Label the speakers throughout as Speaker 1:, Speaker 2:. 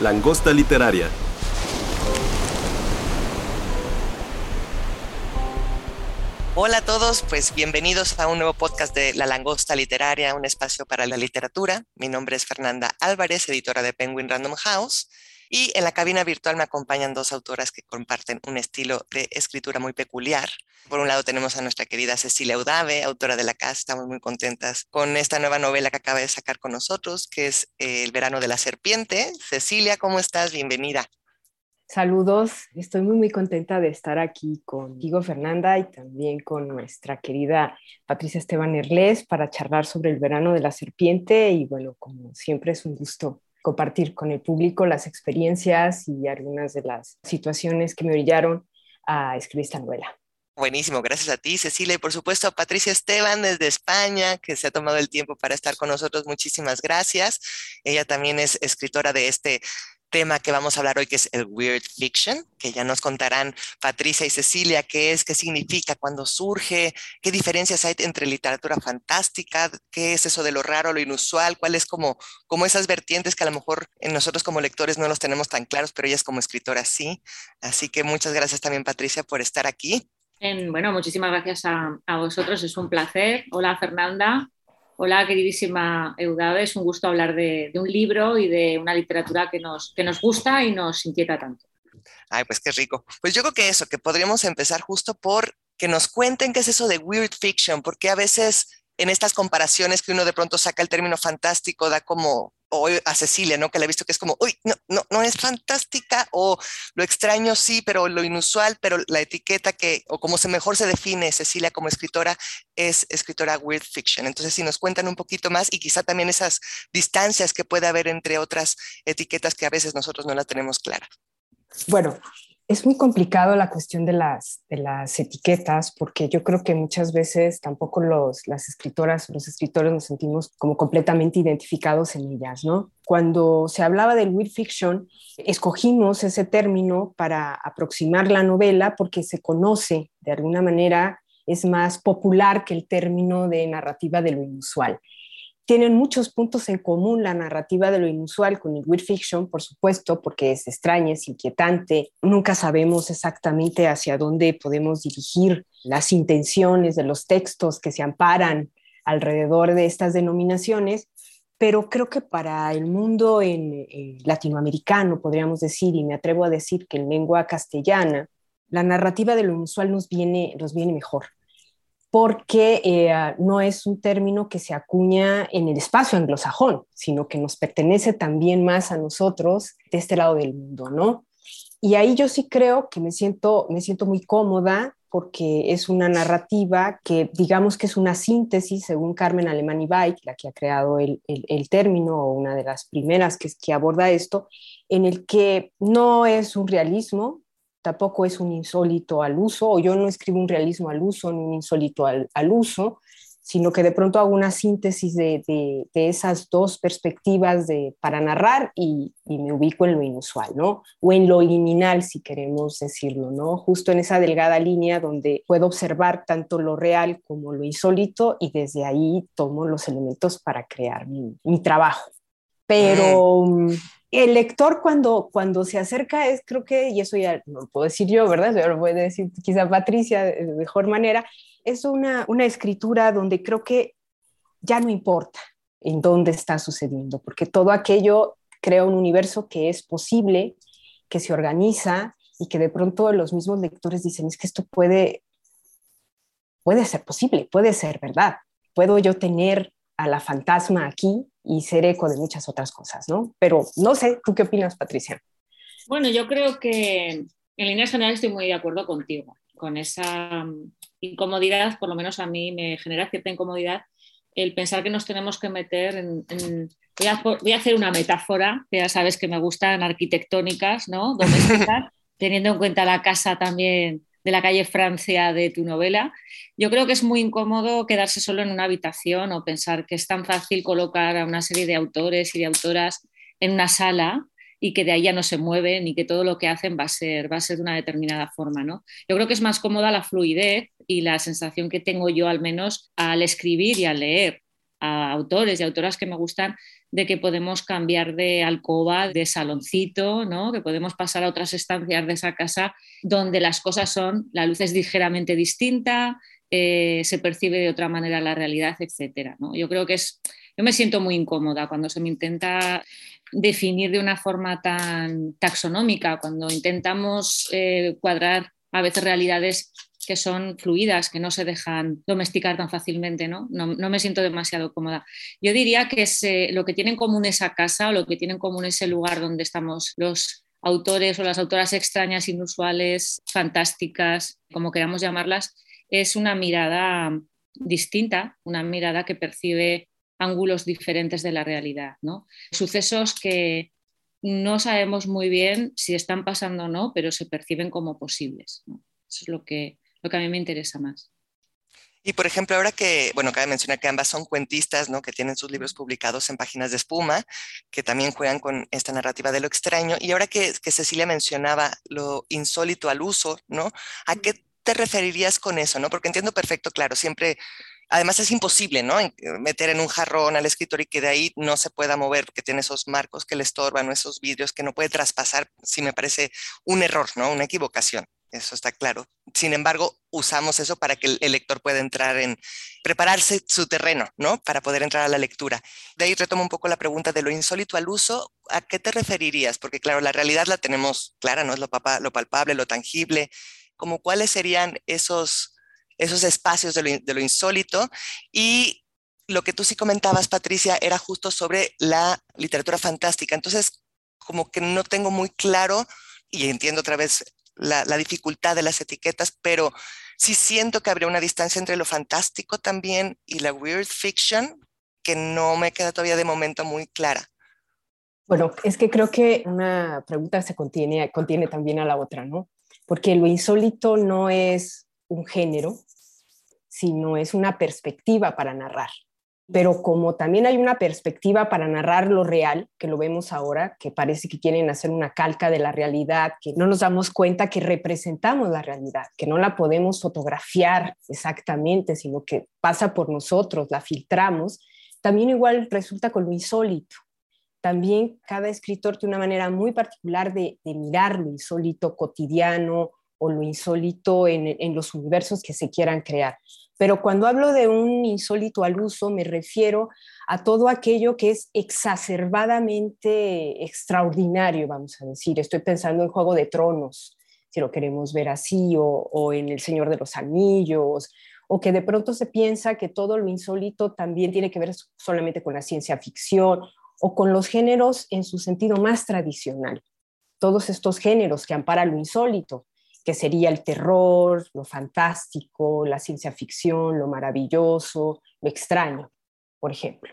Speaker 1: Langosta literaria.
Speaker 2: Hola a todos, pues bienvenidos a un nuevo podcast de La Langosta Literaria, un espacio para la literatura. Mi nombre es Fernanda Álvarez, editora de Penguin Random House. Y en la cabina virtual me acompañan dos autoras que comparten un estilo de escritura muy peculiar. Por un lado tenemos a nuestra querida Cecilia Udave, autora de La Casa. Estamos muy contentas con esta nueva novela que acaba de sacar con nosotros, que es El verano de la serpiente. Cecilia, ¿cómo estás? Bienvenida.
Speaker 3: Saludos, estoy muy muy contenta de estar aquí contigo Fernanda y también con nuestra querida Patricia Esteban Erles para charlar sobre el verano de la serpiente y bueno, como siempre es un gusto compartir con el público las experiencias y algunas de las situaciones que me orillaron a escribir esta novela.
Speaker 2: Buenísimo, gracias a ti, Cecilia, y por supuesto a Patricia Esteban desde España, que se ha tomado el tiempo para estar con nosotros. Muchísimas gracias. Ella también es escritora de este tema que vamos a hablar hoy, que es el weird fiction, que ya nos contarán Patricia y Cecilia qué es, qué significa, cuándo surge, qué diferencias hay entre literatura fantástica, qué es eso de lo raro, lo inusual, cuáles como, como esas vertientes que a lo mejor en nosotros como lectores no los tenemos tan claros, pero ellas como escritora sí. Así que muchas gracias también, Patricia, por estar aquí.
Speaker 4: bueno, muchísimas gracias a, a vosotros, es un placer. Hola, Fernanda. Hola, queridísima Eudave, es un gusto hablar de, un libro y de una literatura que nos, que nos gusta y nos inquieta tanto.
Speaker 2: Ay, pues qué rico. Pues yo creo que eso, que podríamos empezar justo por que nos cuenten qué es eso de weird fiction, porque a veces en estas comparaciones que uno de pronto saca el término fantástico, da como, o a Cecilia, ¿no? Que le he visto que es como, uy, no, no, no es fantástica, o lo extraño sí, pero lo inusual, pero la etiqueta que, o como se mejor se define Cecilia como escritora, es escritora weird fiction. Entonces, si nos cuentan un poquito más y quizá también esas distancias que puede haber entre otras etiquetas que a veces nosotros no las tenemos claras.
Speaker 3: Bueno, es muy complicado la cuestión de las, etiquetas porque yo creo que muchas veces tampoco los, las escritoras o los escritores nos sentimos como completamente identificados en ellas, ¿no? Cuando se hablaba del weird fiction, escogimos ese término para aproximar la novela porque se conoce de alguna manera, es más popular que el término de narrativa de lo inusual. Tienen muchos puntos en común la narrativa de lo inusual con el weird fiction, por supuesto, porque es extraña, es inquietante. Nunca sabemos exactamente hacia dónde podemos dirigir las intenciones de los textos que se amparan alrededor de estas denominaciones, pero creo que para el mundo latinoamericano, podríamos decir, y me atrevo a decir que en lengua castellana, la narrativa de lo inusual nos viene mejor porque eh, no es un término que se acuña en el espacio anglosajón, sino que nos pertenece también más a nosotros de este lado del mundo, ¿no? Y ahí yo sí creo que me siento, me siento muy cómoda porque es una narrativa que digamos que es una síntesis, según Carmen Alemani Bike, la que ha creado el, el, término o una de las primeras que aborda esto, en el que no es un realismo, tampoco es un insólito al uso, o yo no escribo un realismo al uso ni un insólito al, uso, sino que de pronto hago una síntesis de, esas dos perspectivas de, para narrar y, me ubico en lo inusual, ¿no? O en lo liminal, si queremos decirlo, ¿no? Justo en esa delgada línea donde puedo observar tanto lo real como lo insólito y desde ahí tomo los elementos para crear mi, mi trabajo. Pero... El lector cuando, cuando se acerca es, creo que, y eso ya lo puedo decir yo, ¿verdad? Yo lo puede decir quizá Patricia de mejor manera, es una, una escritura donde creo que ya no importa en dónde está sucediendo, porque todo aquello crea un universo que es posible, que se organiza y que de pronto los mismos lectores dicen, es que esto puede, puede ser posible, puede ser verdad, puedo yo tener a la fantasma aquí y ser eco de muchas otras cosas, ¿no? Pero no sé, ¿tú qué opinas, Patricia?
Speaker 4: Bueno, yo creo que en líneas generales estoy muy de acuerdo contigo, con esa mm, incomodidad, por lo menos a mí me genera cierta incomodidad el pensar que nos tenemos que meter en... Voy, a, hacer una metáfora, que ya sabes que me gustan arquitectónicas, ¿no? Domésticas, teniendo en cuenta la casa también de la calle Francia de tu novela. Yo creo que es muy incómodo quedarse solo en una habitación o pensar que es tan fácil colocar a una serie de autores y de autoras en una sala y que de ahí ya no se mueven y que todo lo que hacen va a ser, va a ser de una determinada forma. ¿no? Yo creo que es más cómoda la fluidez y la sensación que tengo yo al menos al escribir y al leer a autores y autoras que me gustan de que podemos cambiar de alcoba, de saloncito, ¿no? que podemos pasar a otras estancias de esa casa donde las cosas son, la luz es ligeramente distinta, eh, se percibe de otra manera la realidad, etc. ¿no? Yo creo que es, yo me siento muy incómoda cuando se me intenta definir de una forma tan taxonómica, cuando intentamos eh, cuadrar a veces realidades que son fluidas, que no se dejan domesticar tan fácilmente, ¿no? No, me siento demasiado cómoda. Yo diría que es, lo que tiene en común esa casa o lo que tiene en común ese lugar donde estamos los autores o las autoras extrañas, inusuales, fantásticas, como queramos llamarlas, es una mirada distinta, una mirada que percibe ángulos diferentes de la realidad, ¿no? Sucesos que no sabemos muy bien si están pasando o no, pero se perciben como posibles. Eso es lo que, lo que a mí me interesa más.
Speaker 2: Y por ejemplo, ahora que, bueno, cabe mencionar que ambas son cuentistas, ¿no? Que tienen sus libros publicados en páginas de espuma, que también juegan con esta narrativa de lo extraño. Y ahora que, que Cecilia mencionaba lo insólito al uso, ¿no? ¿A qué te referirías con eso, no? Porque entiendo perfecto, claro, siempre Además es imposible, ¿no? Eh, meter en un jarrón al escritor y que de ahí no se pueda mover, porque tiene esos marcos que le estorban esos vidrios que no puede traspasar, si me parece un error, ¿no? Una equivocación. Eso está claro. Sin embargo, usamos eso para que el, lector pueda entrar en, prepararse su terreno, ¿no? Para poder entrar a la lectura. De ahí retomo un poco la pregunta de lo insólito al uso. ¿A qué te referirías? Porque claro, la realidad la tenemos clara, ¿no? Es lo, lo palpable, lo tangible. Como cuáles serían esos esos espacios de lo, insólito. Y lo que tú sí comentabas, Patricia, era justo sobre la literatura fantástica. Entonces, como que no tengo muy claro, y entiendo otra vez la, dificultad de las etiquetas, pero sí siento que habría una distancia entre lo fantástico también y la weird fiction que no me queda todavía de momento muy clara.
Speaker 3: Bueno, es que creo que una pregunta se contiene, contiene también a la otra, ¿no? Porque lo insólito no es un género, sino es una perspectiva para narrar. Pero como también hay una perspectiva para narrar lo real, que lo vemos ahora, que parece que quieren hacer una calca de la realidad, que no nos damos cuenta que representamos la realidad, que no la podemos fotografiar exactamente, sino que pasa por nosotros, la filtramos, también igual resulta con lo insólito. También cada escritor tiene una manera muy particular de, de mirar lo insólito cotidiano o lo insólito en, los universos que se quieran crear. Pero cuando hablo de un insólito al uso, me refiero a todo aquello que es exacerbadamente extraordinario, vamos a decir. Estoy pensando en Juego de Tronos, si lo queremos ver así, o, o en El Señor de los Anillos, o que de pronto se piensa que todo lo insólito también tiene que ver solamente con la ciencia ficción o con los géneros en su sentido más tradicional. Todos estos géneros que amparan lo insólito, que sería el terror, lo fantástico, la ciencia ficción, lo maravilloso, lo extraño, por ejemplo.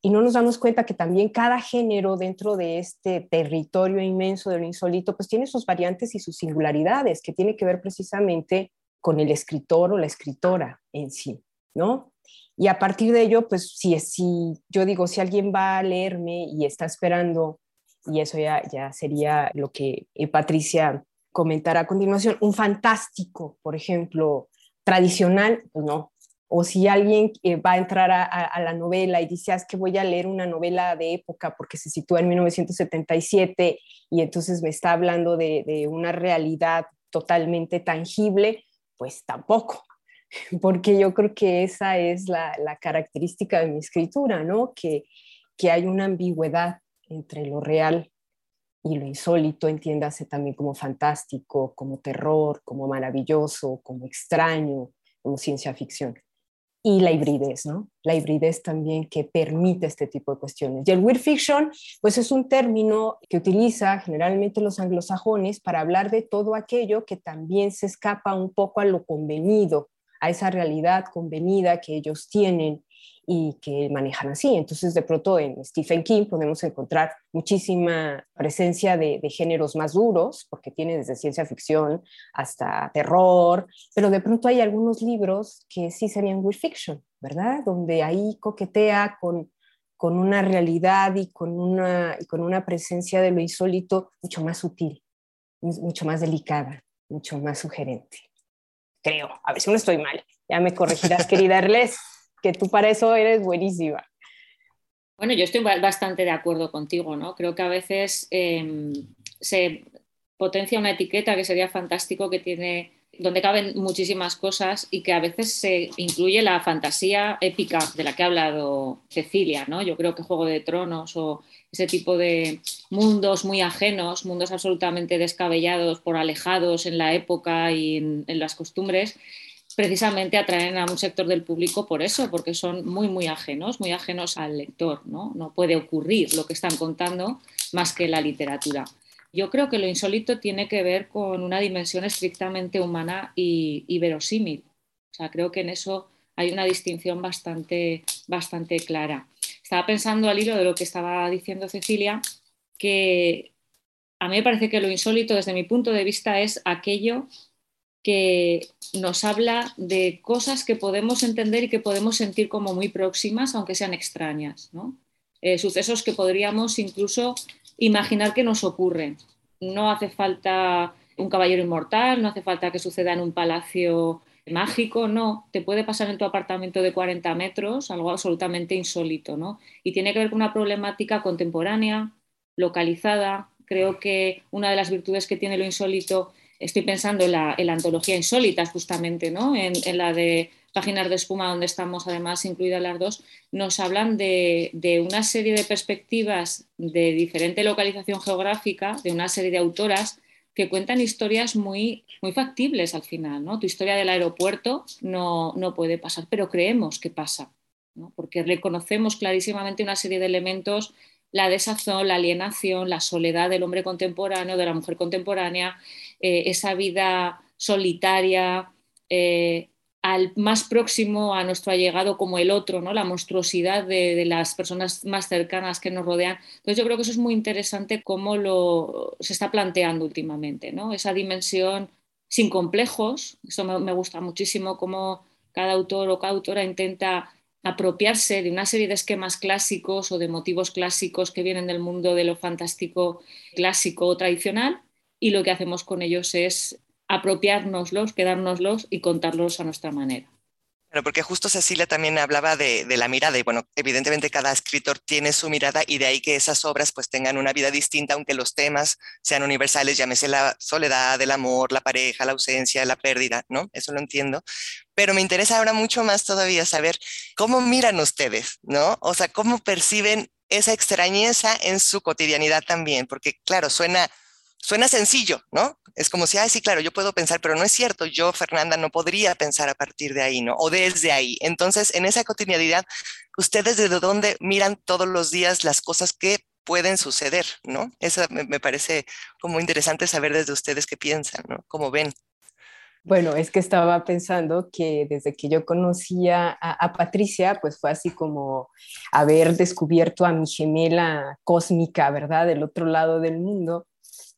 Speaker 3: Y no nos damos cuenta que también cada género dentro de este territorio inmenso de lo insólito, pues tiene sus variantes y sus singularidades, que tiene que ver precisamente con el escritor o la escritora en sí, ¿no? Y a partir de ello, pues si, si yo digo, si alguien va a leerme y está esperando, y eso ya, ya sería lo que eh, Patricia comentar a continuación, un fantástico, por ejemplo, tradicional, pues no. O si alguien eh, va a entrar a, la novela y dice, ah, es que voy a leer una novela de época porque se sitúa en 1977 y entonces me está hablando de, una realidad totalmente tangible, pues tampoco, porque yo creo que esa es la, la característica de mi escritura, ¿no? Que, que hay una ambigüedad entre lo real y lo insólito, entiéndase también como fantástico, como terror, como maravilloso, como extraño, como ciencia ficción. Y la hibridez, ¿no? La hibridez también que permite este tipo de cuestiones. Y el weird fiction, pues es un término que utiliza generalmente los anglosajones para hablar de todo aquello que también se escapa un poco a lo convenido, a esa realidad convenida que ellos tienen y que manejan así. Entonces, de pronto en Stephen King podemos encontrar muchísima presencia de, géneros más duros, porque tiene desde ciencia ficción hasta terror, pero de pronto hay algunos libros que sí serían weird fiction, ¿verdad? Donde ahí coquetea con, con una realidad y con una, y con una presencia de lo insólito mucho más sutil, mucho más delicada, mucho más sugerente. Creo, a ver si no estoy mal. Ya me corregirás, querida Erles que tú para eso eres buenísima.
Speaker 4: Bueno, yo estoy bastante de acuerdo contigo, ¿no? Creo que a veces em, se potencia una etiqueta que sería fantástico, que tiene donde caben muchísimas cosas y que a veces se incluye la fantasía épica de la que ha hablado Cecilia, ¿no? Yo creo que Juego de Tronos o ese tipo de mundos muy ajenos, mundos absolutamente descabellados por alejados en la época y en las costumbres, precisamente atraen a un sector del público por eso, porque son muy, muy ajenos, muy ajenos al lector, ¿no? No puede ocurrir lo que están contando más que la literatura. Yo creo que lo insólito tiene que ver con una dimensión estrictamente humana y, verosímil. O sea, creo que en eso hay una distinción bastante, bastante clara. Estaba pensando al hilo de lo que estaba diciendo Cecilia, que a mí me parece que lo insólito desde mi punto de vista es aquello que nos habla de cosas que podemos entender y que podemos sentir como muy próximas, aunque sean extrañas, eh, sucesos que podríamos incluso imaginar que nos ocurren. No hace falta un caballero inmortal, no hace falta que suceda en un palacio mágico, no, te puede pasar en tu apartamento de 40 metros, algo absolutamente insólito, ¿no? Y tiene que ver con una problemática contemporánea, localizada. Creo que una de las virtudes que tiene lo insólito estoy pensando en la, antología Insólitas, justamente, ¿no? En, la de Páginas de Espuma, donde estamos además incluidas las dos, nos hablan de, una serie de perspectivas de diferente localización geográfica, de una serie de autoras que cuentan historias muy, muy factibles al final. ¿no? Tu historia del aeropuerto no, no puede pasar, pero creemos que pasa, ¿no? porque reconocemos clarísimamente una serie de elementos la desazón, la alienación, la soledad del hombre contemporáneo, de la mujer contemporánea, eh, esa vida solitaria, eh, al más próximo a nuestro allegado como el otro, ¿no? la monstruosidad de, las personas más cercanas que nos rodean. Entonces yo creo que eso es muy interesante cómo lo, se está planteando últimamente, ¿no? esa dimensión sin complejos, eso me, me gusta muchísimo, cómo cada autor o cada autora intenta apropiarse de una serie de esquemas clásicos o de motivos clásicos que vienen del mundo de lo fantástico clásico o tradicional y lo que hacemos con ellos es apropiárnoslos, quedárnoslos y contarlos a nuestra manera.
Speaker 2: Pero porque justo Cecilia también hablaba de, la mirada y bueno, evidentemente cada escritor tiene su mirada y de ahí que esas obras pues tengan una vida distinta, aunque los temas sean universales, llámese la soledad, el amor, la pareja, la ausencia, la pérdida, ¿no? Eso lo entiendo. Pero me interesa ahora mucho más todavía saber cómo miran ustedes, ¿no? O sea, cómo perciben esa extrañeza en su cotidianidad también, porque claro, suena suena sencillo, ¿no? Es como si, ay, sí, claro, yo puedo pensar, pero no es cierto, yo, Fernanda, no podría pensar a partir de ahí, ¿no? O desde ahí. Entonces, en esa cotidianidad, ustedes desde dónde miran todos los días las cosas que pueden suceder, ¿no? Eso me, parece como interesante saber desde ustedes qué piensan, ¿no? Cómo ven.
Speaker 3: Bueno, es que estaba pensando que desde que yo conocía a, Patricia, pues fue así como haber descubierto a mi gemela cósmica, ¿verdad? Del otro lado del mundo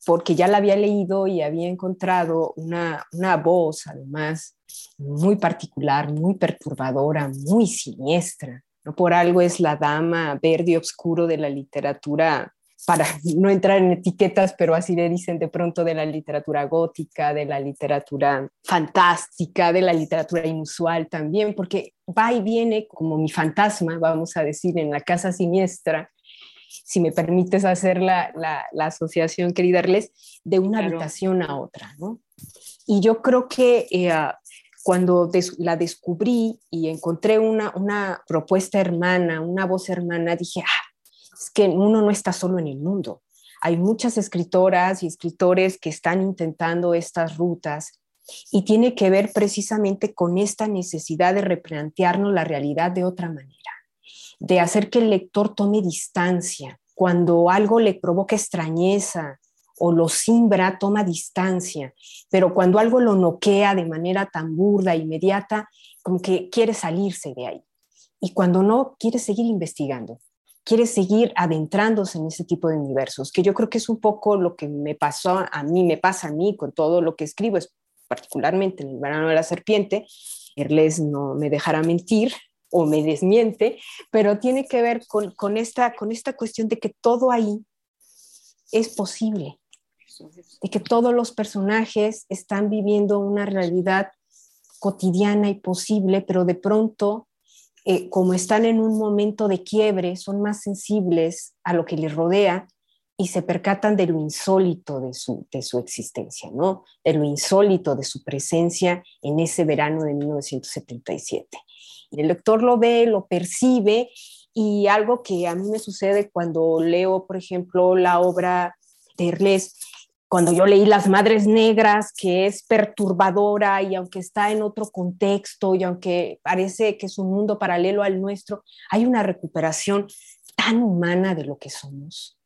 Speaker 3: porque ya la había leído y había encontrado una, voz, además, muy particular, muy perturbadora, muy siniestra. No por algo es la dama verde oscuro de la literatura, para no entrar en etiquetas, pero así le dicen de pronto de la literatura gótica, de la literatura fantástica, de la literatura inusual también, porque va y viene como mi fantasma, vamos a decir, en la casa siniestra, si me permites hacer la, asociación, querida Arles, de una habitación a otra, ¿no? Y yo creo que eh, ah, cuando la descubrí y encontré una, una propuesta hermana, una voz hermana, dije, ah, es que uno no está solo en el mundo. Hay muchas escritoras y escritores que están intentando estas rutas y tiene que ver precisamente con esta necesidad de replantearnos la realidad de otra manera de hacer que el lector tome distancia. Cuando algo le provoca extrañeza o lo simbra, toma distancia, pero cuando algo lo noquea de manera tan burda, inmediata, como que quiere salirse de ahí. y cuando no, quiere seguir investigando, quiere seguir adentrándose en ese tipo de universos, que yo creo que es un poco lo que me pasó a mí, me pasa a mí con todo lo que escribo, es particularmente en el verano de la serpiente, Erles no me dejará mentir o me desmiente, pero tiene que ver con, con, esta, con esta cuestión de que todo ahí es posible, de que todos los personajes están viviendo una realidad cotidiana y posible, pero de pronto, eh, como están en un momento de quiebre, son más sensibles a lo que les rodea y se percatan de lo insólito de su, de su existencia, ¿no? De lo insólito de su presencia en ese verano de 1977. El lector lo ve, lo percibe y algo que a mí me sucede cuando leo, por ejemplo, la obra de Erles, cuando yo leí Las Madres Negras, que es perturbadora y aunque está en otro contexto y aunque parece que es un mundo paralelo al nuestro, hay una recuperación tan humana de lo que somos,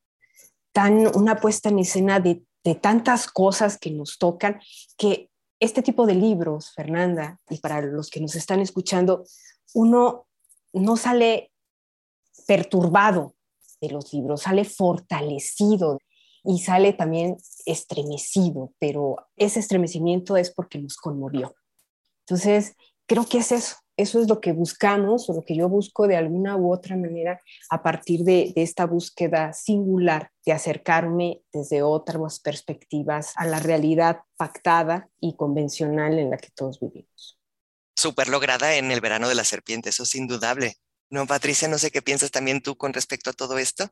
Speaker 3: tan una puesta en escena de tantas cosas que nos tocan, que este tipo de libros, Fernanda, y para los que nos están escuchando, uno no sale perturbado de los libros, sale fortalecido y sale también estremecido, pero ese estremecimiento es porque nos conmovió. Entonces, creo que es eso, eso es lo que buscamos o lo que yo busco de alguna u otra manera a partir de, esta búsqueda singular de acercarme desde otras perspectivas a la realidad pactada y convencional en la que todos vivimos.
Speaker 2: Súper lograda en el verano de la serpiente, eso es indudable. No, Patricia, no sé qué piensas también tú con respecto a todo esto.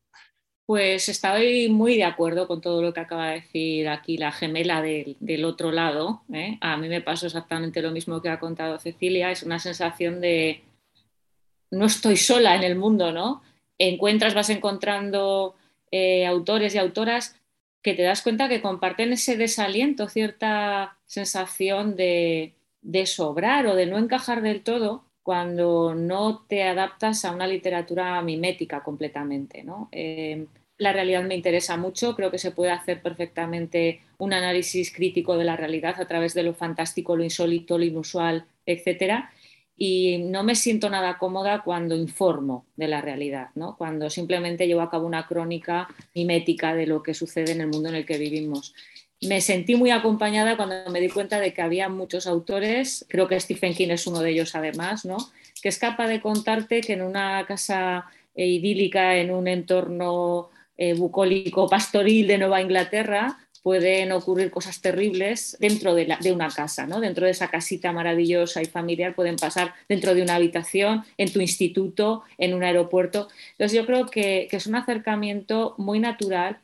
Speaker 4: Pues estoy muy de acuerdo con todo lo que acaba de decir aquí la gemela del, otro lado. ¿eh? A mí me pasó exactamente lo mismo que ha contado Cecilia. Es una sensación de no estoy sola en el mundo, ¿no? Encuentras, vas encontrando eh, autores y autoras que te das cuenta que comparten ese desaliento, cierta sensación de, de sobrar o de no encajar del todo cuando no te adaptas a una literatura mimética completamente. ¿no? Eh, la realidad me interesa mucho, creo que se puede hacer perfectamente un análisis crítico de la realidad a través de lo fantástico, lo insólito, lo inusual, etc. Y no me siento nada cómoda cuando informo de la realidad, ¿no? cuando simplemente llevo a cabo una crónica mimética de lo que sucede en el mundo en el que vivimos me sentí muy acompañada cuando me di cuenta de que había muchos autores, creo que Stephen King es uno de ellos además, ¿no? que es capaz de contarte que en una casa eh, idílica, en un entorno eh, bucólico pastoril de Nueva Inglaterra, pueden ocurrir cosas terribles dentro de, una casa, ¿no? dentro de esa casita maravillosa y familiar, pueden pasar dentro de una habitación, en tu instituto, en un aeropuerto. Entonces yo creo que es un acercamiento muy natural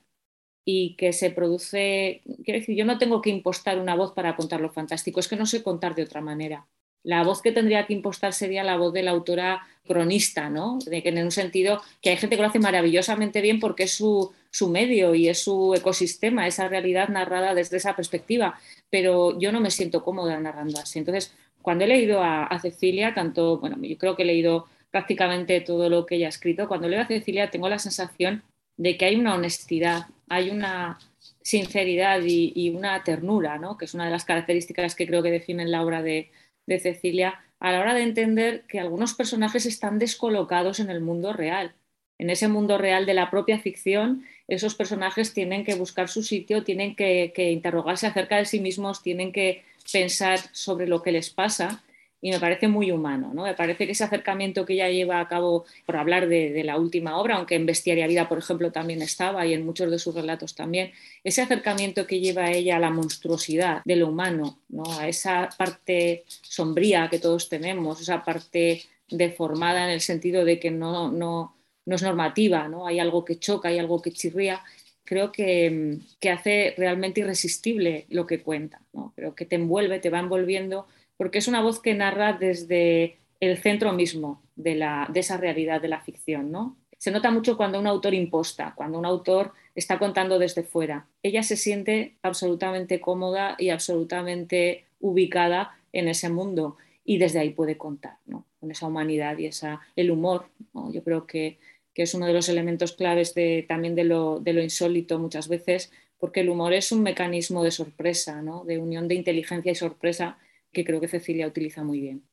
Speaker 4: y que se produce, quiero decir, yo no tengo que impostar una voz para contar lo fantástico, es que no sé contar de otra manera. La voz que tendría que impostar sería la voz de la autora cronista, ¿no? De que en un sentido que hay gente que lo hace maravillosamente bien porque es su, su medio y es su ecosistema, esa realidad narrada desde esa perspectiva, pero yo no me siento cómoda narrando así. Entonces, cuando he leído a, a Cecilia, tanto, bueno, yo creo que he leído prácticamente todo lo que ella ha escrito, cuando leo a Cecilia tengo la sensación de que hay una honestidad, hay una sinceridad y, una ternura, ¿no? que es una de las características que creo que definen la obra de, Cecilia, a la hora de entender que algunos personajes están descolocados en el mundo real. En ese mundo real de la propia ficción, esos personajes tienen que buscar su sitio, tienen que interrogarse acerca de sí mismos, tienen que pensar sobre lo que les pasa y me parece muy humano. ¿no? Me parece que ese acercamiento que ella lleva a cabo, por hablar de, la última obra, aunque en Bestiaria Vida, por ejemplo, también estaba y en muchos de sus relatos también, ese acercamiento que lleva ella a la monstruosidad de lo humano, ¿no? a esa parte sombría que todos tenemos, esa parte deformada en el sentido de que no, no, no es normativa, ¿no? hay algo que choca, hay algo que chirría creo que, que, hace realmente irresistible lo que cuenta. ¿no? Creo que te envuelve, te va envolviendo porque es una voz que narra desde el centro mismo de, esa realidad de la ficción. ¿no? Se nota mucho cuando un autor imposta, cuando un autor está contando desde fuera. Ella se siente absolutamente cómoda y absolutamente ubicada en ese mundo y desde ahí puede contar, ¿no? con esa humanidad y esa, el humor. Yo creo que, es uno de los elementos claves también de lo, de lo, insólito muchas veces, porque el humor es un mecanismo de sorpresa, ¿no? de unión de inteligencia y sorpresa que creo que Cecilia utiliza muy bien.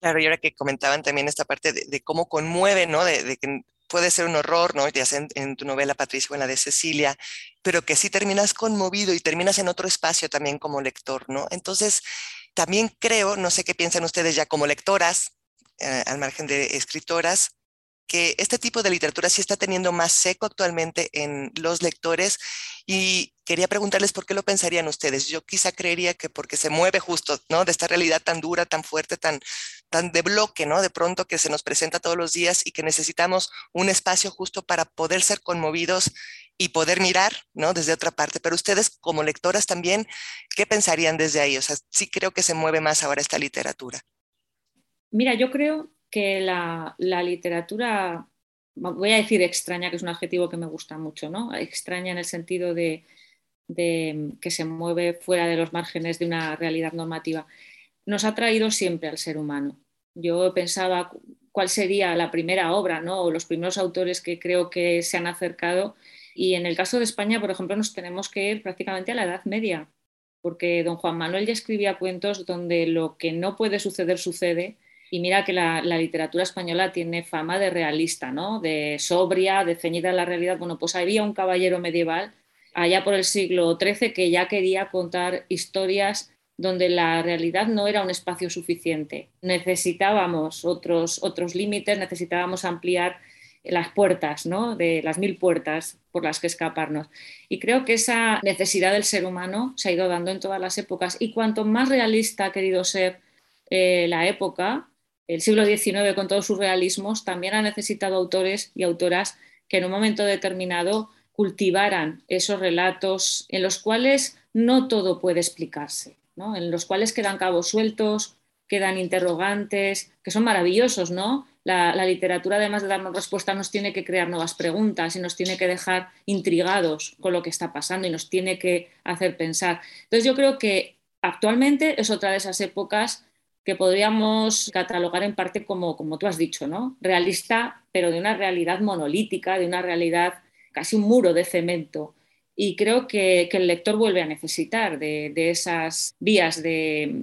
Speaker 2: Claro, y ahora que comentaban también esta parte de, cómo conmueve, ¿no? De, que puede ser un horror, ¿no? Ya sea en, tu novela Patricia o en la de Cecilia, pero que sí terminas conmovido y terminas en otro espacio también como lector, ¿no? Entonces, también creo, no sé qué piensan ustedes ya como lectoras, eh, al margen de escritoras, que este tipo de literatura sí está teniendo más seco actualmente en los lectores y quería preguntarles por qué lo pensarían ustedes. Yo quizá creería que porque se mueve justo, ¿no? De esta realidad tan dura, tan fuerte, tan, tan de bloque, ¿no? De pronto que se nos presenta todos los días y que necesitamos un espacio justo para poder ser conmovidos y poder mirar, ¿no? Desde otra parte. Pero ustedes como lectoras también, ¿qué pensarían desde ahí? O sea, sí creo que se mueve más ahora esta literatura.
Speaker 4: Mira, yo creo que la, literatura, voy a decir extraña, que es un adjetivo que me gusta mucho, ¿no? Extraña en el sentido de, que se mueve fuera de los márgenes de una realidad normativa, nos ha traído siempre al ser humano. Yo pensaba cuál sería la primera obra, ¿no? O los primeros autores que creo que se han acercado. Y en el caso de España, por ejemplo, nos tenemos que ir prácticamente a la Edad Media, porque don Juan Manuel ya escribía cuentos donde lo que no puede suceder sucede y mira que la, literatura española tiene fama de realista, ¿no? de sobria, de ceñida a la realidad. Bueno, pues había un caballero medieval allá por el siglo XIII que ya quería contar historias donde la realidad no era un espacio suficiente. Necesitábamos otros, otros límites, necesitábamos ampliar las puertas, ¿no? de las mil puertas por las que escaparnos. Y creo que esa necesidad del ser humano se ha ido dando en todas las épocas. Y cuanto más realista ha querido ser eh, la época, el siglo XIX con todos sus realismos también ha necesitado autores y autoras que en un momento determinado cultivaran esos relatos en los cuales no todo puede explicarse, en los cuales quedan cabos sueltos, quedan interrogantes, que son maravillosos, ¿no? La, la, literatura, además de darnos respuestas, nos tiene que crear nuevas preguntas y nos tiene que dejar intrigados con lo que está pasando y nos tiene que hacer pensar. Entonces yo creo que actualmente es otra de esas épocas que podríamos catalogar en parte como, como tú has dicho, ¿no? realista, pero de una realidad monolítica, de una realidad casi un muro de cemento. Y creo que, el lector vuelve a necesitar de, esas vías de,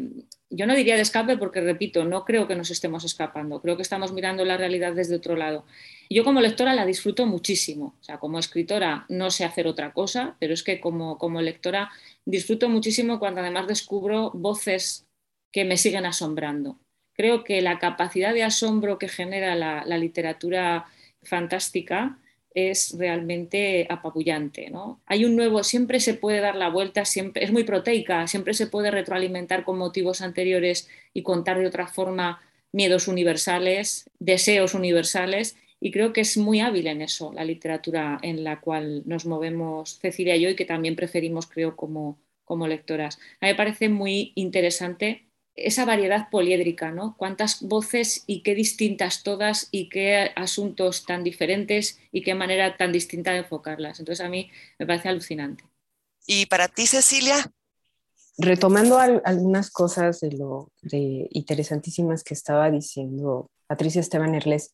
Speaker 4: yo no diría de escape porque, repito, no creo que nos estemos escapando, creo que estamos mirando la realidad desde otro lado. Yo como lectora la disfruto muchísimo, o sea, como escritora no sé hacer otra cosa, pero es que como, como lectora disfruto muchísimo cuando además descubro voces que me siguen asombrando. Creo que la capacidad de asombro que genera la, literatura fantástica es realmente apabullante. ¿no? Hay un nuevo, siempre se puede dar la vuelta, siempre, es muy proteica, siempre se puede retroalimentar con motivos anteriores y contar de otra forma miedos universales, deseos universales, y creo que es muy hábil en eso la literatura en la cual nos movemos Cecilia y yo y que también preferimos, creo, como, como lectoras. A mí me parece muy interesante esa variedad poliédrica, ¿no? Cuántas voces y qué distintas todas y qué asuntos tan diferentes y qué manera tan distinta de enfocarlas. Entonces a mí me parece alucinante.
Speaker 2: ¿Y para ti, Cecilia?
Speaker 3: Retomando algunas cosas de lo de interesantísimas que estaba diciendo Patricia Esteban Erles,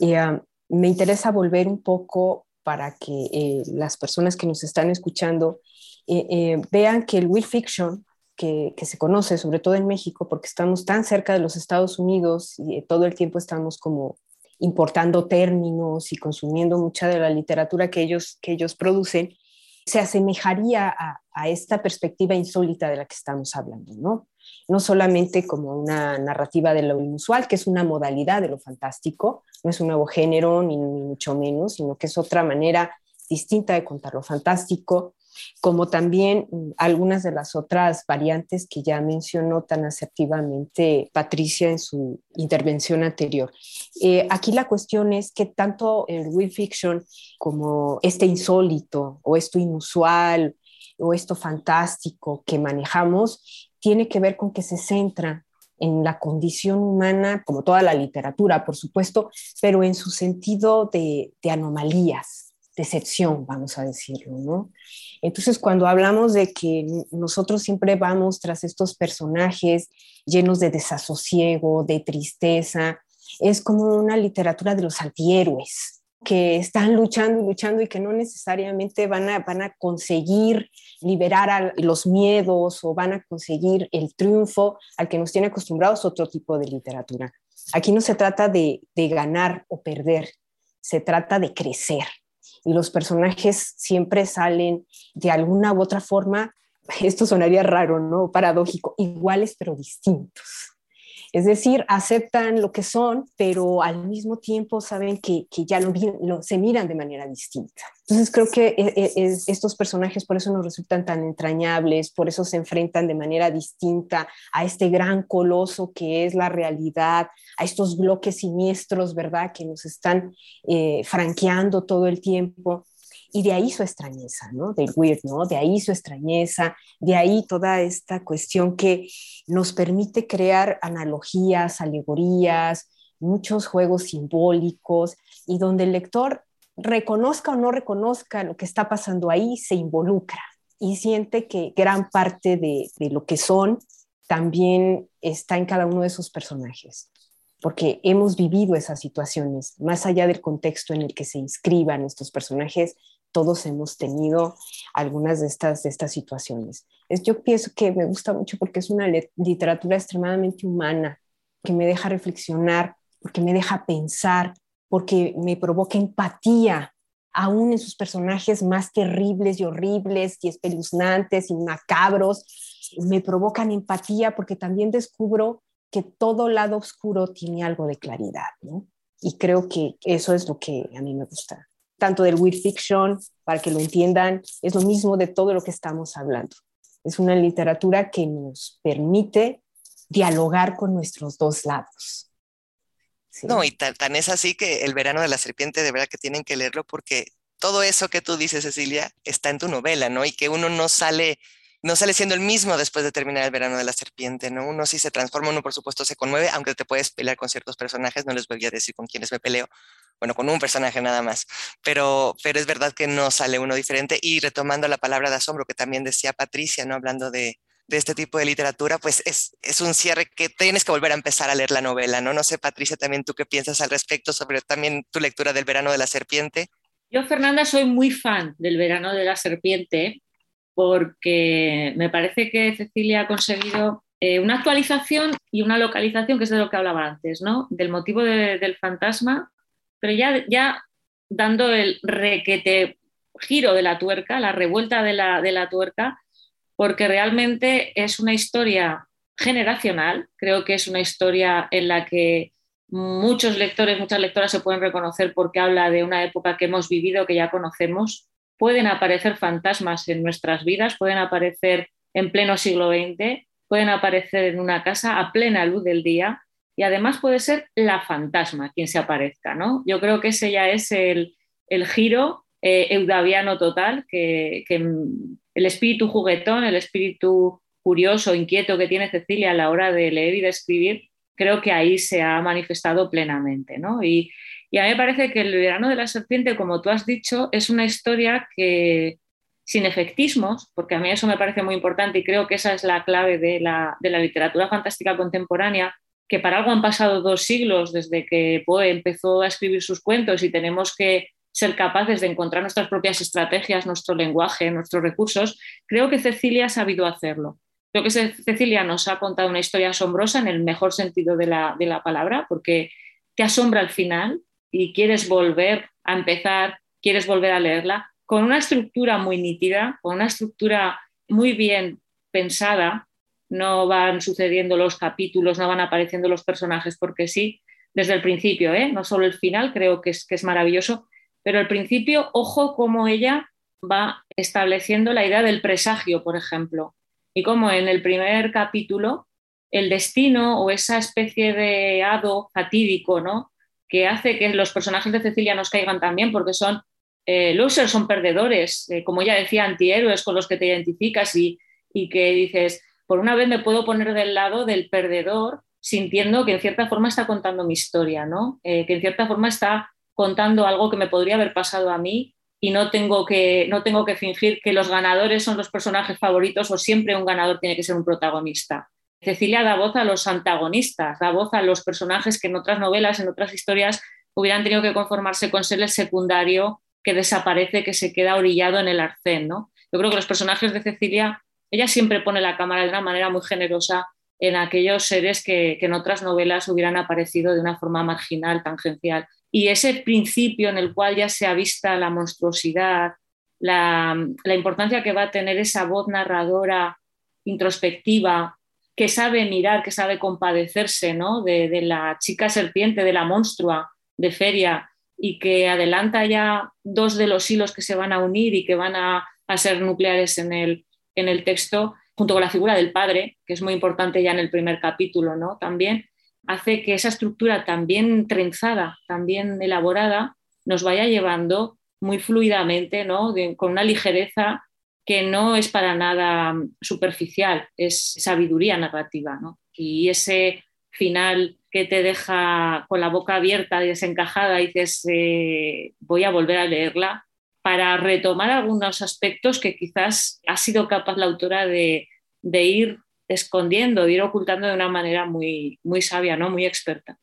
Speaker 3: eh, me interesa volver un poco para que eh, las personas que nos están escuchando eh, vean que el Will Fiction que, se conoce, sobre todo en México, porque estamos tan cerca de los Estados Unidos y todo el tiempo estamos como importando términos y consumiendo mucha de la literatura que ellos, que ellos producen, se asemejaría a, esta perspectiva insólita de la que estamos hablando, ¿no? No solamente como una narrativa de lo inusual, que es una modalidad de lo fantástico, no es un nuevo género, ni mucho menos, sino que es otra manera distinta de contar lo fantástico, como también mm, algunas de las otras variantes que ya mencionó tan asertivamente Patricia en su intervención anterior. Eh, aquí la cuestión es que tanto el Will Fiction como este insólito o esto inusual o esto fantástico que manejamos tiene que ver con que se centra en la condición humana, como toda la literatura, por supuesto, pero en su sentido de, de anomalías, decepción, vamos a decirlo, ¿no? Entonces, cuando hablamos de que nosotros siempre vamos tras estos personajes llenos de desasosiego, de tristeza, es como una literatura de los antihéroes, que están luchando y luchando y que no necesariamente van a, van a conseguir liberar a los miedos o van a conseguir el triunfo al que nos tiene acostumbrados otro tipo de literatura. Aquí no se trata de, de ganar o perder, se trata de crecer. Y los personajes siempre salen de alguna u otra forma, esto sonaría raro, ¿no? Paradójico, iguales pero distintos. Es decir, aceptan lo que son, pero al mismo tiempo saben que, ya lo, se miran de manera distinta. Entonces creo que e, e, estos personajes por eso nos resultan tan entrañables, por eso se enfrentan de manera distinta a este gran coloso que es la realidad, a estos bloques siniestros, ¿verdad?, que nos están eh, franqueando todo el tiempo y de ahí su extrañeza, ¿no? Del weird, ¿no? De ahí su extrañeza, de ahí toda esta cuestión que nos permite crear analogías, alegorías, muchos juegos simbólicos y donde el lector reconozca o no reconozca lo que está pasando ahí, se involucra y siente que gran parte de, de lo que son también está en cada uno de esos personajes porque hemos vivido esas situaciones, más allá del contexto en el que se inscriban estos personajes, todos hemos tenido algunas de estas, situaciones. Es, yo pienso que me gusta mucho porque es una literatura extremadamente humana, que me deja reflexionar, porque me deja pensar, porque me provoca empatía, aún en sus personajes más terribles y horribles y espeluznantes y macabros, me provocan empatía porque también descubro que todo lado oscuro tiene algo de claridad, ¿no? Y creo que eso es lo que a mí me gusta tanto del weird fiction, para que lo entiendan, es lo mismo de todo lo que estamos hablando. Es una literatura que nos permite dialogar con nuestros dos lados.
Speaker 2: No, y tan, tan, es así que el verano de la serpiente, de verdad que tienen que leerlo porque todo eso que tú dices, Cecilia, está en tu novela, ¿no? Y que uno no sale no sale siendo el mismo después de terminar el verano de la serpiente, ¿no? Uno sí se transforma, uno por supuesto se conmueve, aunque te puedes pelear con ciertos personajes, no les voy a decir con quiénes me peleo, bueno, con un personaje nada más, pero, pero es verdad que no sale uno diferente y retomando la palabra de asombro que también decía Patricia, ¿no? Hablando de, de este tipo de literatura, pues es, es, un cierre que tienes que volver a empezar a leer la novela, ¿no? No sé, Patricia, también tú qué piensas al respecto sobre también tu lectura del verano de la serpiente.
Speaker 4: Yo, Fernanda, soy muy fan del verano de la serpiente porque me parece que Cecilia ha conseguido eh, una actualización y una localización, que es de lo que hablaba antes, ¿no? Del motivo del fantasma, pero ya, ya dando el requete giro de la tuerca, la revuelta de la, de la tuerca, porque realmente es una historia generacional, creo que es una historia en la que muchos lectores, muchas lectoras se pueden reconocer porque habla de una época que hemos vivido, que ya conocemos, pueden aparecer fantasmas en nuestras vidas, pueden aparecer en pleno siglo XX, pueden aparecer en una casa a plena luz del día y además puede ser la fantasma quien se aparezca, ¿no? Yo creo que ese ya es el, giro eh, eudaviano total, que, el espíritu juguetón, el espíritu curioso, inquieto que tiene Cecilia a la hora de leer y de escribir, creo que ahí se ha manifestado plenamente, ¿no? Y, y a mí me parece que el verano de la serpiente, como tú has dicho, es una historia que sin efectismos, porque a mí eso me parece muy importante y creo que esa es la clave de la, literatura fantástica contemporánea, que para algo han pasado dos siglos desde que Poe empezó a escribir sus cuentos y tenemos que ser capaces de encontrar nuestras propias estrategias, nuestro lenguaje, nuestros recursos, creo que Cecilia ha sabido hacerlo. Creo que Cecilia nos ha contado una historia asombrosa en el mejor sentido de la, de la palabra, porque te asombra al final, y quieres volver a empezar, quieres volver a leerla, con una estructura muy nítida, con una estructura muy bien pensada, no van sucediendo los capítulos, no van apareciendo los personajes porque sí, desde el principio, ¿eh? no solo el final, creo que es, que es maravilloso, pero el principio, ojo cómo ella va estableciendo la idea del presagio, por ejemplo, y cómo en el primer capítulo el destino o esa especie de hado fatídico, ¿no? que hace que los personajes de Cecilia nos caigan también porque son eh, losers, son perdedores, eh, como ya decía, antihéroes con los que te identificas y, y que dices, por una vez me puedo poner del lado del perdedor sintiendo que en cierta forma está contando mi historia, ¿no? Eh, que en cierta forma está contando algo que me podría haber pasado a mí y no tengo, que, no tengo que fingir que los ganadores son los personajes favoritos o siempre un ganador tiene que ser un protagonista. Cecilia da voz a los antagonistas, da voz a los personajes que en otras novelas, en otras historias hubieran tenido que conformarse con ser el secundario que desaparece, que se queda orillado en el arcén. ¿no? Yo creo que los personajes de Cecilia, ella siempre pone la cámara de una manera muy generosa en aquellos seres que, en otras novelas hubieran aparecido de una forma marginal, tangencial. Y ese principio en el cual ya se ha vista la monstruosidad, la, importancia que va a tener esa voz narradora introspectiva, que sabe mirar, que sabe compadecerse ¿no? de, de la chica serpiente, de la monstrua de feria, y que adelanta ya dos de los hilos que se van a unir y que van a, a ser nucleares en el, en el texto, junto con la figura del padre, que es muy importante ya en el primer capítulo, ¿no? También hace que esa estructura también trenzada, también elaborada, nos vaya llevando muy fluidamente, ¿no? con una ligereza que no es para nada superficial, es sabiduría narrativa. ¿no? Y ese final que te deja con la boca abierta y desencajada y dices, eh, voy a volver a leerla, para retomar algunos aspectos que quizás ha sido capaz la autora de, ir escondiendo, de ir ocultando de una manera muy, muy sabia, ¿no? muy experta.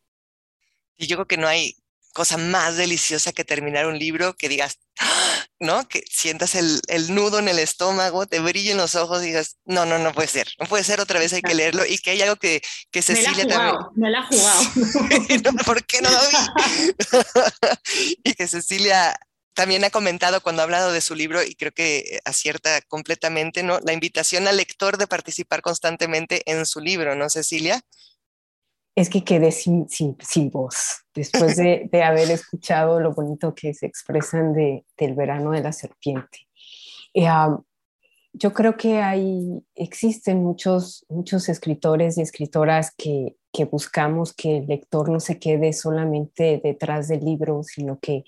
Speaker 2: Y yo creo que no hay cosa más deliciosa que terminar un libro que digas. ¿no? Que sientas el, nudo en el estómago, te brillen los ojos y digas, no, no, no puede ser, no puede ser, otra vez hay que leerlo y que hay algo que, que Cecilia
Speaker 4: me
Speaker 2: la
Speaker 4: también... Me la ha jugado.
Speaker 2: ¿Por qué no lo vi? y que Cecilia también ha comentado cuando ha hablado de su libro, y creo que acierta completamente, ¿no? La invitación al lector de participar constantemente en su libro, ¿no, Cecilia?
Speaker 3: Es que quedé sin, sin, sin voz después de, de, haber escuchado lo bonito que se expresan de, del verano de la serpiente. Eh, yo creo que hay, existen muchos, muchos escritores y escritoras que, que buscamos que el lector no se quede solamente detrás del libro, sino que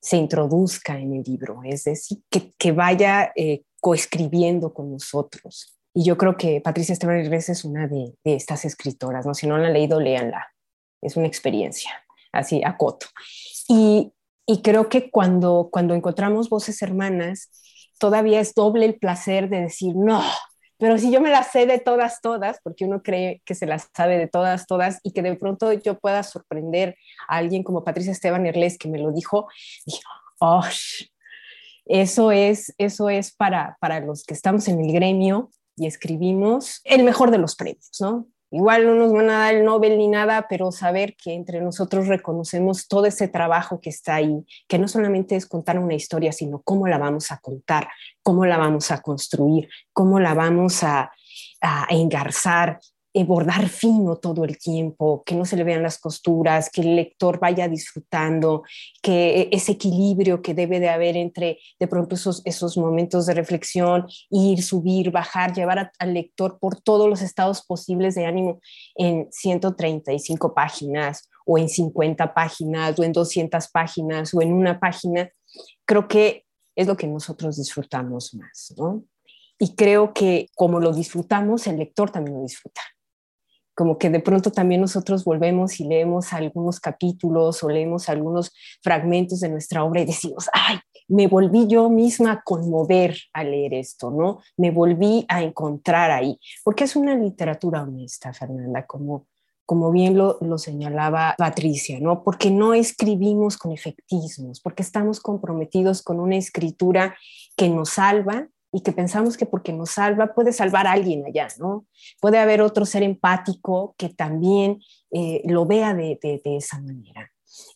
Speaker 3: se introduzca en el libro, es decir, que, que vaya eh, coescribiendo con nosotros. Y yo creo que Patricia Esteban es una de, de, estas escritoras, ¿no? Si no la han leído, léanla. Es una experiencia, así, a coto. Y, y creo que cuando, cuando encontramos voces hermanas, todavía es doble el placer de decir, no, pero si yo me las sé de todas, todas, porque uno cree que se las sabe de todas, todas, y que de pronto yo pueda sorprender a alguien como Patricia Esteban Erles, que me lo dijo, dije, oh, eso es, eso es para, para los que estamos en el gremio y escribimos el mejor de los premios, ¿no? Igual no nos van a dar el Nobel ni nada, pero saber que entre nosotros reconocemos todo ese trabajo que está ahí, que no solamente es contar una historia, sino cómo la vamos a contar, cómo la vamos a construir, cómo la vamos a, a engarzar, eh, bordar fino todo el tiempo, que no se le vean las costuras, que el lector vaya disfrutando, que ese equilibrio que debe de haber entre de pronto esos, esos momentos de reflexión, ir, subir, bajar, llevar al lector por todos los estados posibles de ánimo en 135 páginas o en 50 páginas o en 200 páginas o en una página, creo que es lo que nosotros disfrutamos más, ¿no? Y creo que como lo disfrutamos, el lector también lo disfruta como que de pronto también nosotros volvemos y leemos algunos capítulos o leemos algunos fragmentos de nuestra obra y decimos, ay, me volví yo misma a conmover al leer esto, ¿no? Me volví a encontrar ahí, porque es una literatura honesta, Fernanda, como, como bien lo, lo señalaba Patricia, ¿no? Porque no escribimos con efectismos, porque estamos comprometidos con una escritura que nos salva, y que pensamos que porque nos salva puede salvar a alguien allá, ¿no? Puede haber otro ser empático que también eh, lo vea de, de, esa manera.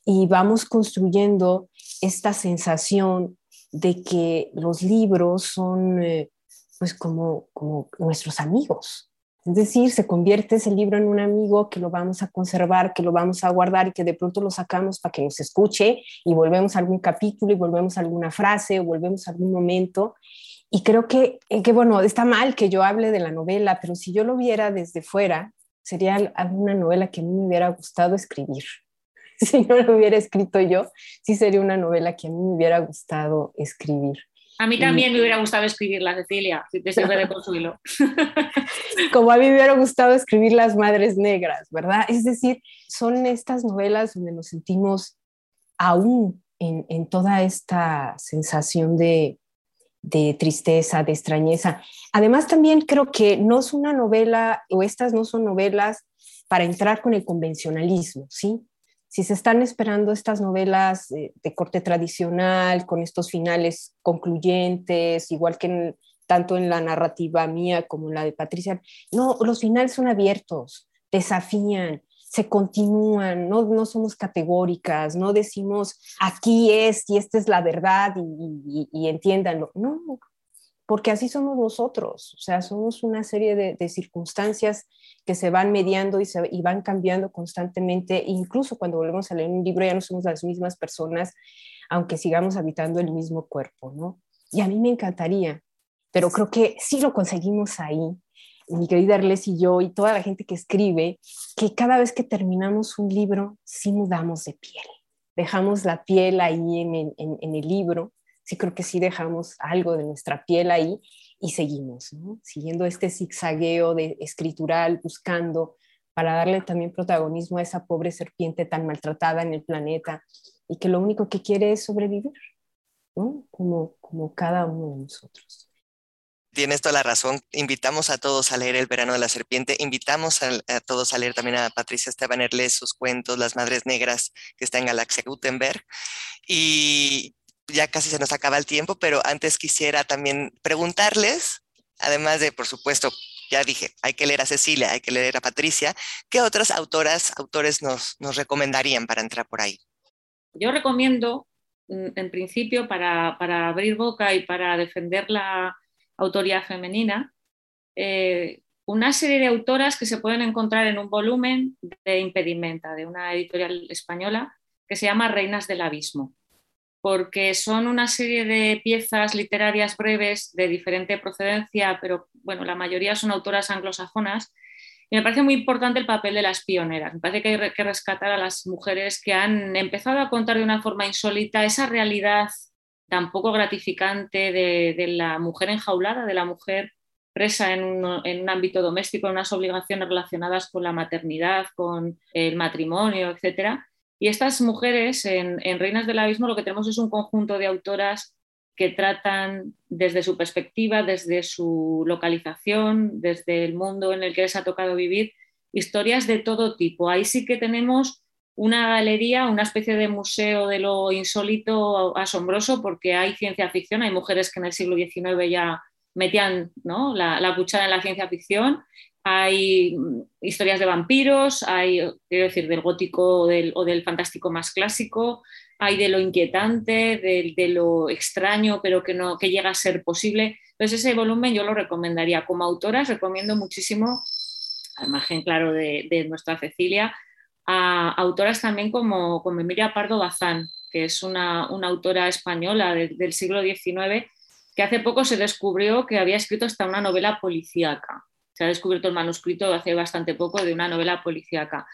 Speaker 3: Y vamos construyendo esta sensación de que los libros son eh, pues como, como nuestros amigos. Es decir, se convierte ese libro en un amigo que lo vamos a conservar, que lo vamos a guardar y que de pronto lo sacamos para que nos escuche y volvemos a algún capítulo y volvemos a alguna frase o volvemos a algún momento y creo que, eh, que, bueno, está mal que yo hable de la novela, pero si yo lo viera desde fuera, sería alguna novela que a mí me hubiera gustado escribir. Si no lo hubiera escrito yo, sí sería una novela que a mí me hubiera gustado escribir.
Speaker 4: A mí también me hubiera gustado escribirla, Cecilia, si te sirve de consuelo.
Speaker 3: Como a mí me hubiera gustado escribir Las Madres Negras, ¿verdad? Es decir, son estas novelas donde nos sentimos aún en, en toda esta sensación de, de tristeza, de extrañeza. Además, también creo que no es una novela, o estas no son novelas para entrar con el convencionalismo, ¿sí? si se están esperando estas novelas de, corte tradicional, con estos finales concluyentes, igual que tanto en la narrativa mía como en la de Patricia, no, los finales son abiertos, desafían, se continúan, no, no somos categóricas, no decimos aquí es y esta es la verdad y, y entiéndanlo. No, porque así somos nosotros, o sea, somos una serie de, circunstancias que se van mediando y, se, y van cambiando constantemente, incluso cuando volvemos a leer un libro ya no somos las mismas personas, aunque sigamos habitando el mismo cuerpo, ¿no? Y a mí me encantaría, pero creo que sí lo conseguimos ahí, mi querida Arles y yo y toda la gente que escribe, que cada vez que terminamos un libro, sí mudamos de piel, dejamos la piel ahí en, en el libro sí creo que sí dejamos algo de nuestra piel ahí y seguimos, ¿no? siguiendo este zigzagueo de escritural, buscando para darle también protagonismo a esa pobre serpiente tan maltratada en el planeta y que lo único que quiere es sobrevivir, ¿no? como, como cada uno de nosotros.
Speaker 2: Tienes toda la razón. Invitamos a todos a leer El verano de la serpiente. Invitamos a, todos a leer también a Patricia Esteban Erles sus cuentos, Las Madres Negras, que está en Galaxia Gutenberg. Y ya casi se nos acaba el tiempo, pero antes quisiera también preguntarles, además de, por supuesto, ya dije, hay que leer a Cecilia, hay que leer a Patricia, ¿qué otras autoras, autores nos, recomendarían para entrar por ahí?
Speaker 4: Yo recomiendo, en principio, para, para abrir boca y para defender la autoría femenina, eh, una serie de autoras que se pueden encontrar en un volumen de Impedimenta, de una editorial española, que se llama Reinas del Abismo porque son una serie de piezas literarias breves de diferente procedencia, pero bueno, la mayoría son autoras anglosajonas. Y me parece muy importante el papel de las pioneras. Me parece que hay que rescatar a las mujeres que han empezado a contar de una forma insólita esa realidad tan poco gratificante de, la mujer enjaulada, de la mujer presa en un, en ámbito doméstico, en unas obligaciones relacionadas con la maternidad, con el matrimonio, etcétera, y estas mujeres en, Reinas del Abismo lo que tenemos es un conjunto de autoras que tratan desde su perspectiva, desde su localización, desde el mundo en el que les ha tocado vivir, historias de todo tipo. Ahí sí que tenemos una galería, una especie de museo de lo insólito, asombroso, porque hay ciencia ficción, hay mujeres que en el siglo XIX ya metían ¿no? la, la cuchara en la ciencia ficción hay historias de vampiros, hay, quiero decir, del gótico o del, fantástico más clásico, hay de lo inquietante, de, lo extraño, pero que, no, que llega a ser posible. Entonces ese volumen yo lo recomendaría. Como autoras recomiendo muchísimo, al margen, claro, de, nuestra Cecilia, a autoras también como, como Emilia Pardo Bazán, que es una, autora española del siglo XIX, que hace poco se descubrió que había escrito hasta una novela policíaca se ha descubierto el manuscrito hace bastante poco de una novela policíaca.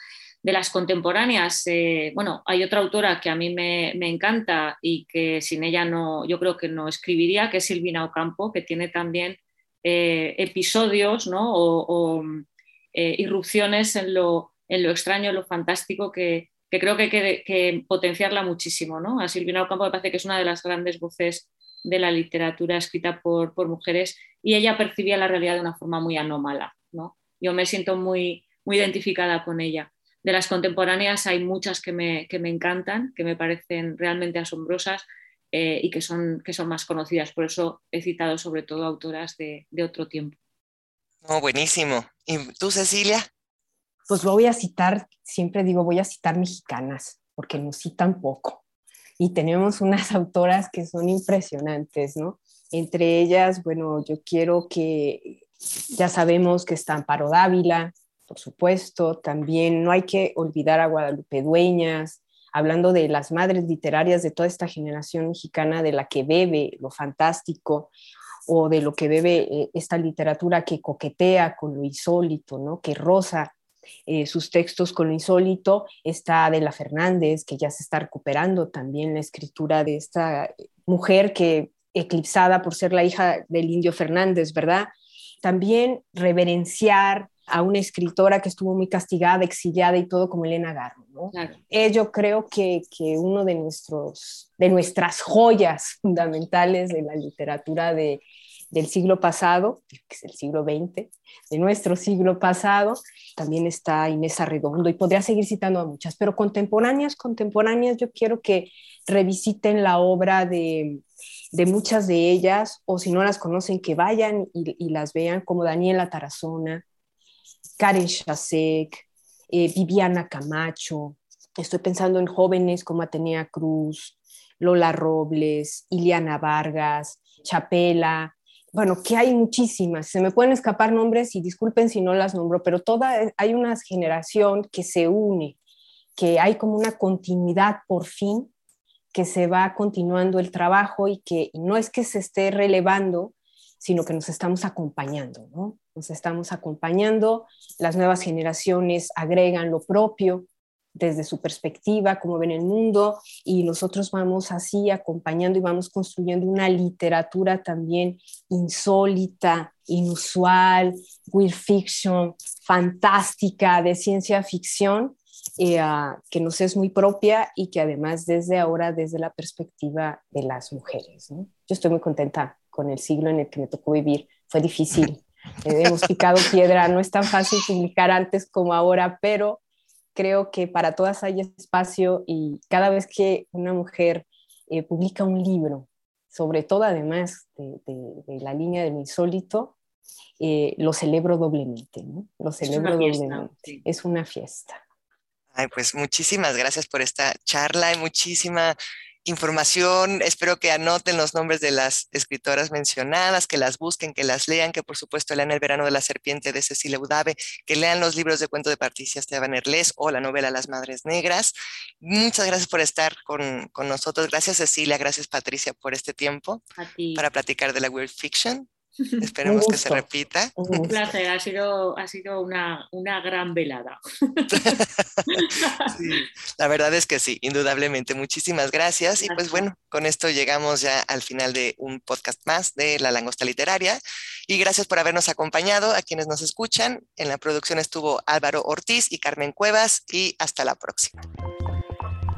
Speaker 4: De las contemporáneas, eh, bueno, hay otra autora que a mí me, encanta y que sin ella no, yo creo que no escribiría, que es Silvina Ocampo, que tiene también eh, episodios ¿no? o, eh, irrupciones en lo, en lo, extraño, en lo fantástico, que, creo que hay que, potenciarla muchísimo. ¿no? A Silvina Ocampo me parece que es una de las grandes voces de la literatura escrita por, mujeres y ella percibía la realidad de una forma muy anómala. ¿no? Yo me siento muy, muy identificada con ella. De las contemporáneas hay muchas que me, que me encantan, que me parecen realmente asombrosas eh, y que son, que son más conocidas. Por eso he citado sobre todo autoras de, de otro tiempo.
Speaker 2: Oh, buenísimo. ¿Y tú, Cecilia?
Speaker 3: Pues voy a citar, siempre digo, voy a citar mexicanas, porque nos citan poco. Y tenemos unas autoras que son impresionantes, ¿no? Entre ellas, bueno, yo quiero que, ya sabemos que está Amparo Dávila, por supuesto, también no hay que olvidar a Guadalupe Dueñas, hablando de las madres literarias de toda esta generación mexicana de la que bebe lo fantástico o de lo que bebe eh, esta literatura que coquetea con lo insólito, ¿no? que roza eh, sus textos con lo insólito. Está Adela Fernández, que ya se está recuperando también la escritura de esta mujer que eclipsada por ser la hija del indio Fernández, ¿verdad? También reverenciar a una escritora que estuvo muy castigada, exiliada y todo como Elena Garro, ¿no? Eh, yo creo que, que, uno de, nuestros, de nuestras joyas fundamentales de la literatura de, del siglo pasado, que es el siglo XX, de nuestro siglo pasado. También está Inés Arredondo y podría seguir citando a muchas, pero contemporáneas, contemporáneas, yo quiero que revisiten la obra de, de muchas de ellas, o si no las conocen, que vayan y, las vean, como Daniela Tarazona, Karen Chasek, eh, Viviana Camacho. Estoy pensando en jóvenes como Atenea Cruz, Lola Robles, Iliana Vargas, Chapela, bueno, que hay muchísimas, se me pueden escapar nombres y disculpen si no las nombro, pero toda, hay una generación que se une, que hay como una continuidad por fin, que se va continuando el trabajo y que no es que se esté relevando, sino que nos estamos acompañando, ¿no? Nos estamos acompañando, las nuevas generaciones agregan lo propio, desde su perspectiva, cómo ven el mundo, y nosotros vamos así acompañando y vamos construyendo una literatura también insólita, inusual, weird fiction, fantástica, de ciencia ficción, eh, ah, que nos es muy propia y que además desde ahora, desde la perspectiva de las mujeres. Yo estoy muy contenta con el siglo en el que me tocó vivir. Fue difícil, hemos picado piedra, no es tan fácil publicar antes como ahora, pero creo que para todas hay espacio y cada vez que una mujer eh, publica un libro, sobre todo además de, la línea del insólito, eh, lo celebro doblemente, ¿no? Lo celebro doblemente. Es una fiesta.
Speaker 2: Ay, pues muchísimas gracias por esta charla y muchísima información. Espero que anoten los nombres de las escritoras mencionadas, que las busquen, que las lean, que por supuesto lean El verano de la serpiente de Cecilia Udave, que lean los libros de cuento de Patricia Esteban Erles o la novela Las Madres Negras. Muchas gracias por estar con, con nosotros. Gracias Cecilia, gracias Patricia por este tiempo para platicar de la Weird Fiction. Esperemos que se repita.
Speaker 4: Un placer, ha sido, ha sido una, una gran velada.
Speaker 2: la verdad es que sí, indudablemente. Muchísimas gracias. Y pues bueno, con esto llegamos ya al final de un podcast más de La Langosta Literaria. Y gracias por habernos acompañado a quienes nos escuchan. En la producción estuvo Álvaro Ortiz y Carmen Cuevas. Y hasta la próxima.